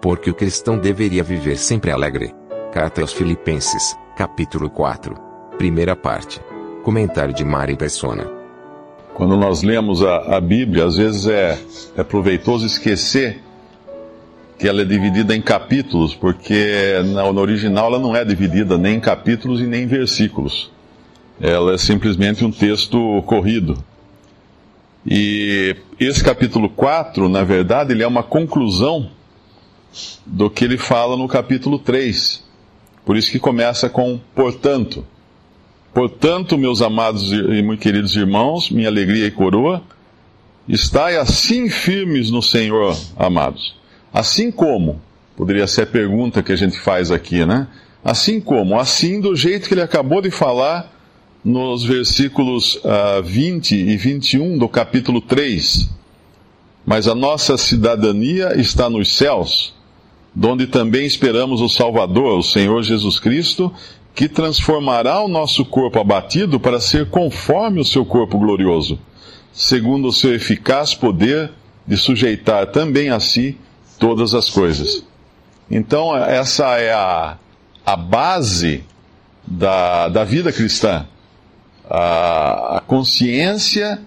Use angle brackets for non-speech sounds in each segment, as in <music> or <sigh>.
porque o cristão deveria viver sempre alegre. Carta aos Filipenses, capítulo 4. Primeira parte. Comentário de Mari Persona. Quando nós lemos a, a Bíblia, às vezes é, é proveitoso esquecer que ela é dividida em capítulos, porque no original ela não é dividida nem em capítulos e nem em versículos. Ela é simplesmente um texto corrido. E esse capítulo 4, na verdade, ele é uma conclusão do que ele fala no capítulo 3. Por isso que começa com portanto. Portanto, meus amados e muito queridos irmãos, minha alegria e coroa, estai assim firmes no Senhor, amados. Assim como, poderia ser a pergunta que a gente faz aqui, né? Assim como, assim do jeito que ele acabou de falar nos versículos uh, ah, 20 e 21 do capítulo 3. Mas a nossa cidadania está nos céus, donde também esperamos o Salvador, o Senhor Jesus Cristo, que transformará o nosso corpo abatido para ser conforme o seu corpo glorioso, segundo o seu eficaz poder de sujeitar também a si todas as coisas. Então, essa é a, a base da, da vida cristã a, a consciência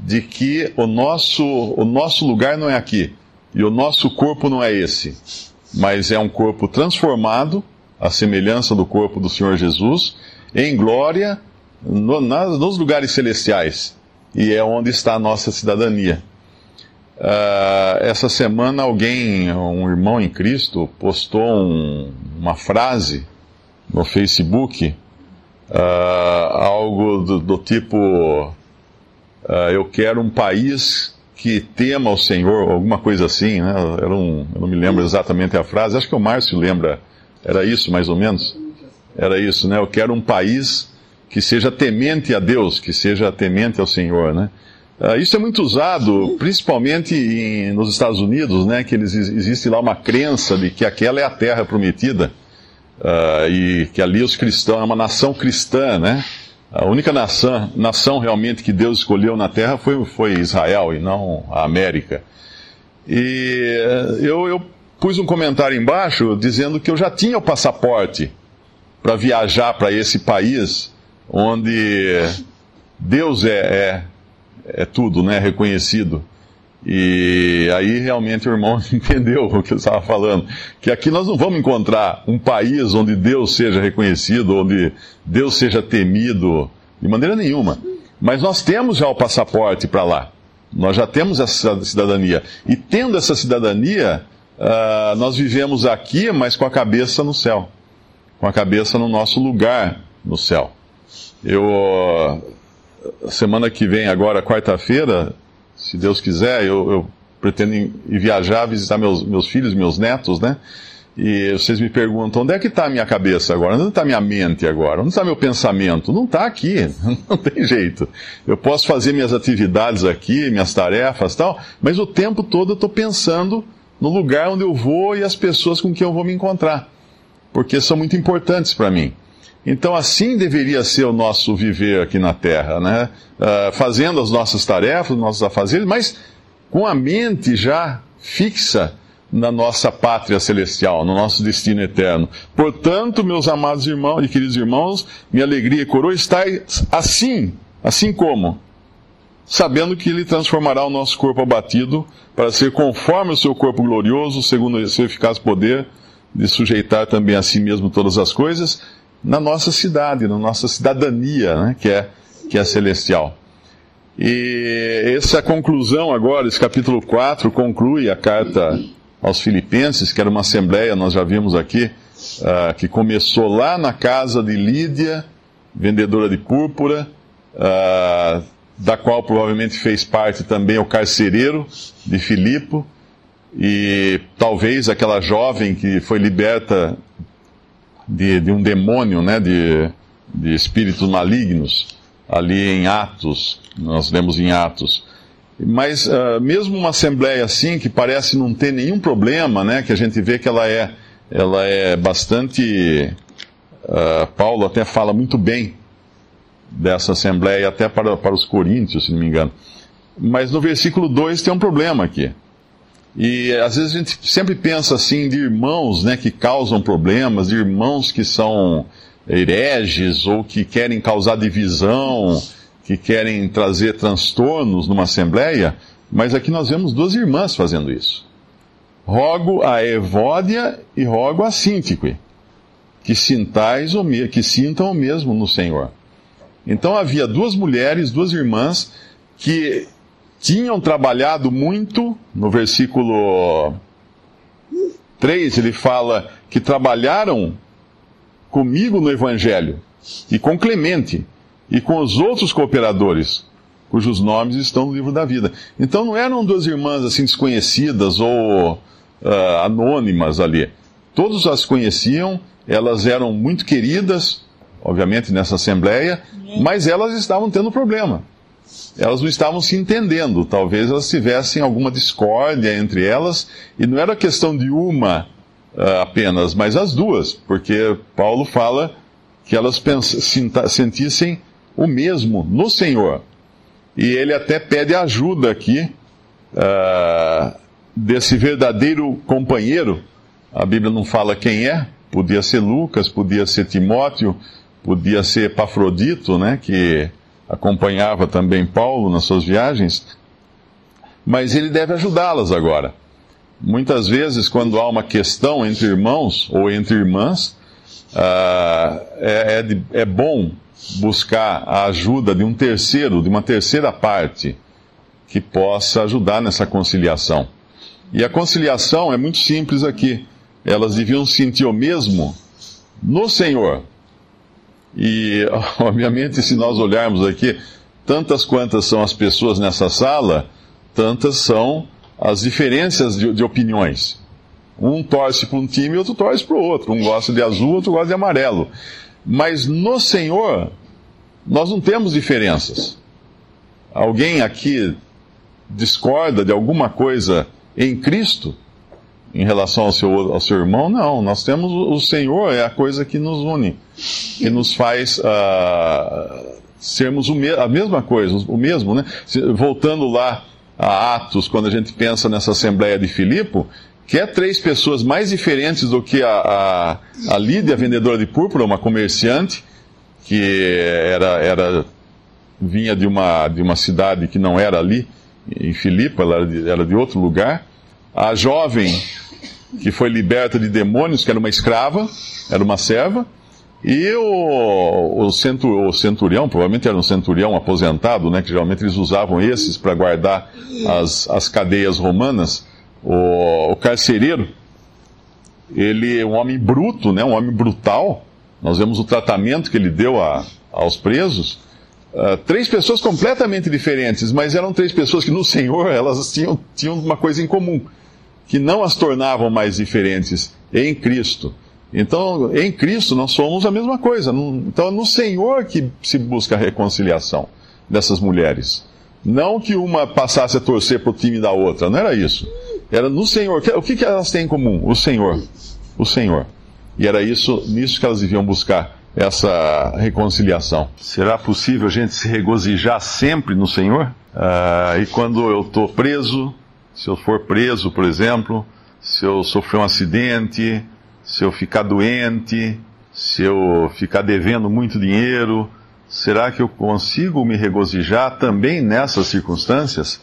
de que o nosso, o nosso lugar não é aqui e o nosso corpo não é esse, mas é um corpo transformado, à semelhança do corpo do Senhor Jesus, em glória no, nas, nos lugares celestiais, e é onde está a nossa cidadania. Uh, essa semana alguém, um irmão em Cristo, postou um, uma frase no Facebook uh, algo do, do tipo: uh, Eu quero um país que tema o Senhor, alguma coisa assim, né? Era um, eu não me lembro exatamente a frase, acho que o Márcio lembra, era isso mais ou menos? Era isso, né? Eu quero um país que seja temente a Deus, que seja temente ao Senhor, né? Uh, isso é muito usado, principalmente em, nos Estados Unidos, né? Que eles, existe lá uma crença de que aquela é a terra prometida. Uh, e que ali os cristãos, é uma nação cristã, né? A única nação, nação realmente que Deus escolheu na terra foi, foi Israel e não a América. E eh, eu, eu pus um comentário embaixo dizendo que eu já tinha o passaporte para viajar para esse país onde Deus é, é, é tudo, né? Reconhecido. E aí realmente o irmão <laughs> entendeu o que eu estava falando. Que aqui nós não vamos encontrar um país onde Deus seja reconhecido, onde Deus seja temido, de maneira nenhuma. Mas nós temos já o passaporte para lá. Nós já temos essa cidadania. E tendo essa cidadania, uh, nós vivemos aqui, mas com a cabeça no céu. Com a cabeça no nosso lugar no céu. Eu, semana que vem, agora, quarta-feira, se Deus quiser, eu, eu pretendo ir viajar, visitar meus, meus filhos, meus netos, né? E vocês me perguntam, onde é que está a minha cabeça agora? Onde está minha mente agora? Onde está meu pensamento? Não está aqui, <laughs> não tem jeito. Eu posso fazer minhas atividades aqui, minhas tarefas tal, mas o tempo todo eu estou pensando no lugar onde eu vou e as pessoas com quem eu vou me encontrar, porque são muito importantes para mim. Então, assim deveria ser o nosso viver aqui na Terra, né? Uh, fazendo as nossas tarefas, nossos afazeres, mas com a mente já fixa na nossa pátria celestial, no nosso destino eterno. Portanto, meus amados irmãos e queridos irmãos, minha alegria e coroa está assim, assim como, sabendo que Ele transformará o nosso corpo abatido para ser conforme o seu corpo glorioso, segundo o seu eficaz poder de sujeitar também a si mesmo todas as coisas na nossa cidade, na nossa cidadania, né, que, é, que é celestial. E essa conclusão agora, esse capítulo 4, conclui a carta aos Filipenses, que era uma assembleia, nós já vimos aqui, uh, que começou lá na casa de Lídia, vendedora de púrpura, uh, da qual provavelmente fez parte também o carcereiro de Filipo, e talvez aquela jovem que foi liberta de, de um demônio, né, de, de espíritos malignos, ali em Atos, nós lemos em Atos. Mas uh, mesmo uma assembleia assim, que parece não ter nenhum problema, né, que a gente vê que ela é, ela é bastante. Uh, Paulo até fala muito bem dessa assembleia, até para, para os coríntios, se não me engano. Mas no versículo 2 tem um problema aqui. E às vezes a gente sempre pensa assim de irmãos né, que causam problemas, de irmãos que são hereges ou que querem causar divisão, que querem trazer transtornos numa assembleia, mas aqui nós vemos duas irmãs fazendo isso. Rogo a Evódia e rogo a Síntique, que sintais o que sintam o mesmo no Senhor. Então havia duas mulheres, duas irmãs, que tinham trabalhado muito, no versículo 3 ele fala que trabalharam comigo no Evangelho, e com Clemente, e com os outros cooperadores, cujos nomes estão no livro da vida. Então não eram duas irmãs assim desconhecidas ou uh, anônimas ali. Todos as conheciam, elas eram muito queridas, obviamente, nessa assembleia, mas elas estavam tendo problema. Elas não estavam se entendendo, talvez elas tivessem alguma discórdia entre elas, e não era questão de uma uh, apenas, mas as duas, porque Paulo fala que elas sentissem o mesmo no Senhor. E ele até pede ajuda aqui uh, desse verdadeiro companheiro. A Bíblia não fala quem é, podia ser Lucas, podia ser Timóteo, podia ser Epafrodito, né, que acompanhava também Paulo nas suas viagens, mas ele deve ajudá-las agora. Muitas vezes, quando há uma questão entre irmãos ou entre irmãs, uh, é, é, é bom buscar a ajuda de um terceiro, de uma terceira parte, que possa ajudar nessa conciliação. E a conciliação é muito simples aqui. Elas deviam sentir o mesmo no Senhor. Obviamente, <laughs> se nós olharmos aqui, tantas quantas são as pessoas nessa sala, tantas são as diferenças de, de opiniões. Um torce para um time e outro torce para o outro. Um gosta de azul, outro gosta de amarelo. Mas no Senhor, nós não temos diferenças. Alguém aqui discorda de alguma coisa em Cristo, em relação ao seu, ao seu irmão? Não, nós temos o Senhor, é a coisa que nos une, que nos faz uh, sermos me a mesma coisa, o mesmo, né? Voltando lá a Atos, quando a gente pensa nessa Assembleia de Filipe, que é três pessoas mais diferentes do que a, a, a Lídia, vendedora de púrpura, uma comerciante, que era, era vinha de uma, de uma cidade que não era ali, em Filipe, ela era de, era de outro lugar. A jovem que foi liberta de demônios, que era uma escrava, era uma serva. E o, o, centur, o, centurião, provavelmente era um centurião aposentado, né, que geralmente eles usavam esses para guardar as, as cadeias romanas, o, o carcereiro, ele é um homem bruto, né, um homem brutal. Nós vemos o tratamento que ele deu a, aos presos. Uh, três pessoas completamente diferentes, mas eram três pessoas que no Senhor elas tinham, tinham uma coisa em comum, que não as tornavam mais diferentes em Cristo. Então, em Cristo, nós somos a mesma coisa. Então, é no Senhor que se busca a reconciliação dessas mulheres. Não que uma passasse a torcer para o time da outra, não era isso. Era no Senhor. O que, elas têm em comum? O Senhor. O Senhor. E era isso, nisso que elas deviam buscar essa reconciliação. Será possível a gente se regozijar sempre no Senhor? Ah, e quando eu estou preso, se eu for preso, por exemplo, se eu sofrer um acidente, se eu ficar doente, se eu ficar devendo muito dinheiro, será que eu consigo me regozijar também nessas circunstâncias?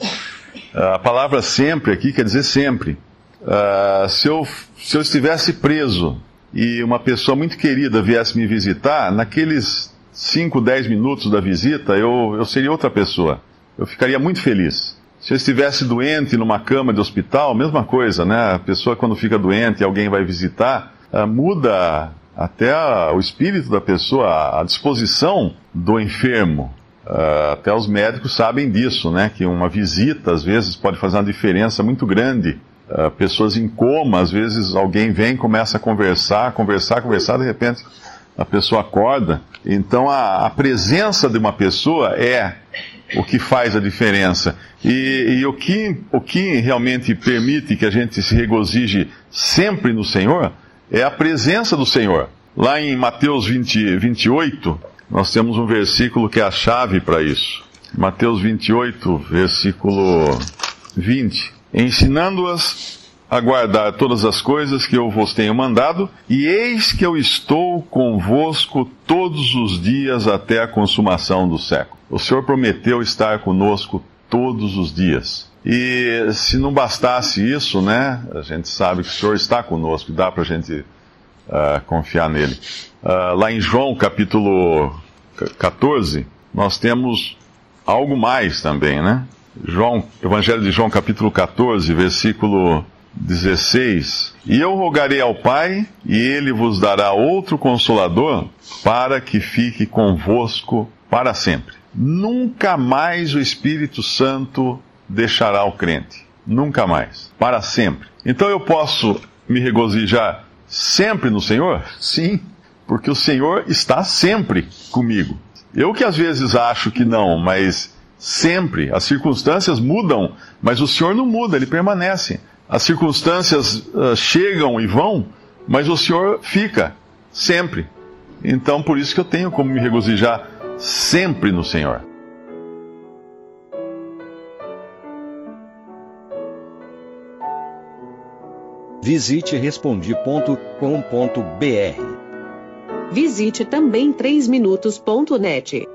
A palavra sempre aqui quer dizer sempre. Uh, se, eu, se eu estivesse preso e uma pessoa muito querida viesse me visitar, naqueles 5, 10 minutos da visita, eu, eu seria outra pessoa. Eu ficaria muito feliz. Se eu estivesse doente numa cama de hospital, mesma coisa, né? A pessoa quando fica doente e alguém vai visitar, uh, muda até o espírito da pessoa, a disposição do enfermo. Uh, até os médicos sabem disso, né? Que uma visita às vezes pode fazer uma diferença muito grande. Uh, pessoas em coma, às vezes alguém vem, começa a conversar, conversar, conversar, de repente a pessoa acorda. Então a, a presença de uma pessoa é o que faz a diferença. E, e, o, que, o que realmente permite que a gente se regozije sempre no Senhor é a presença do Senhor. Lá em Mateus 20, 28, nós temos um versículo que é a chave para isso. Mateus 28, versículo 20. ensinando-as a guardar todas as coisas que eu vos tenho mandado, e eis que eu estou convosco todos os dias até a consumação do século. O Senhor prometeu estar conosco todos os dias. E se não bastasse isso, né? A gente sabe que o Senhor está conosco, dá para a gente uh, confiar nele. Uh, lá em João capítulo 14, nós temos algo mais também, né? João, Evangelho de João capítulo 14, versículo 16: E eu rogarei ao Pai, e ele vos dará outro consolador, para que fique convosco para sempre. Nunca mais o Espírito Santo deixará o crente. Nunca mais. Para sempre. Então eu posso me regozijar sempre no Senhor? Sim, porque o Senhor está sempre comigo. Eu que às vezes acho que não, mas sempre. As circunstâncias mudam, mas o Senhor não muda, ele permanece. As circunstâncias uh, chegam e vão, mas o Senhor fica sempre. Então, por isso que eu tenho como me regozijar sempre no Senhor. Visite respondi.com.br. Visite também 3minutos.net.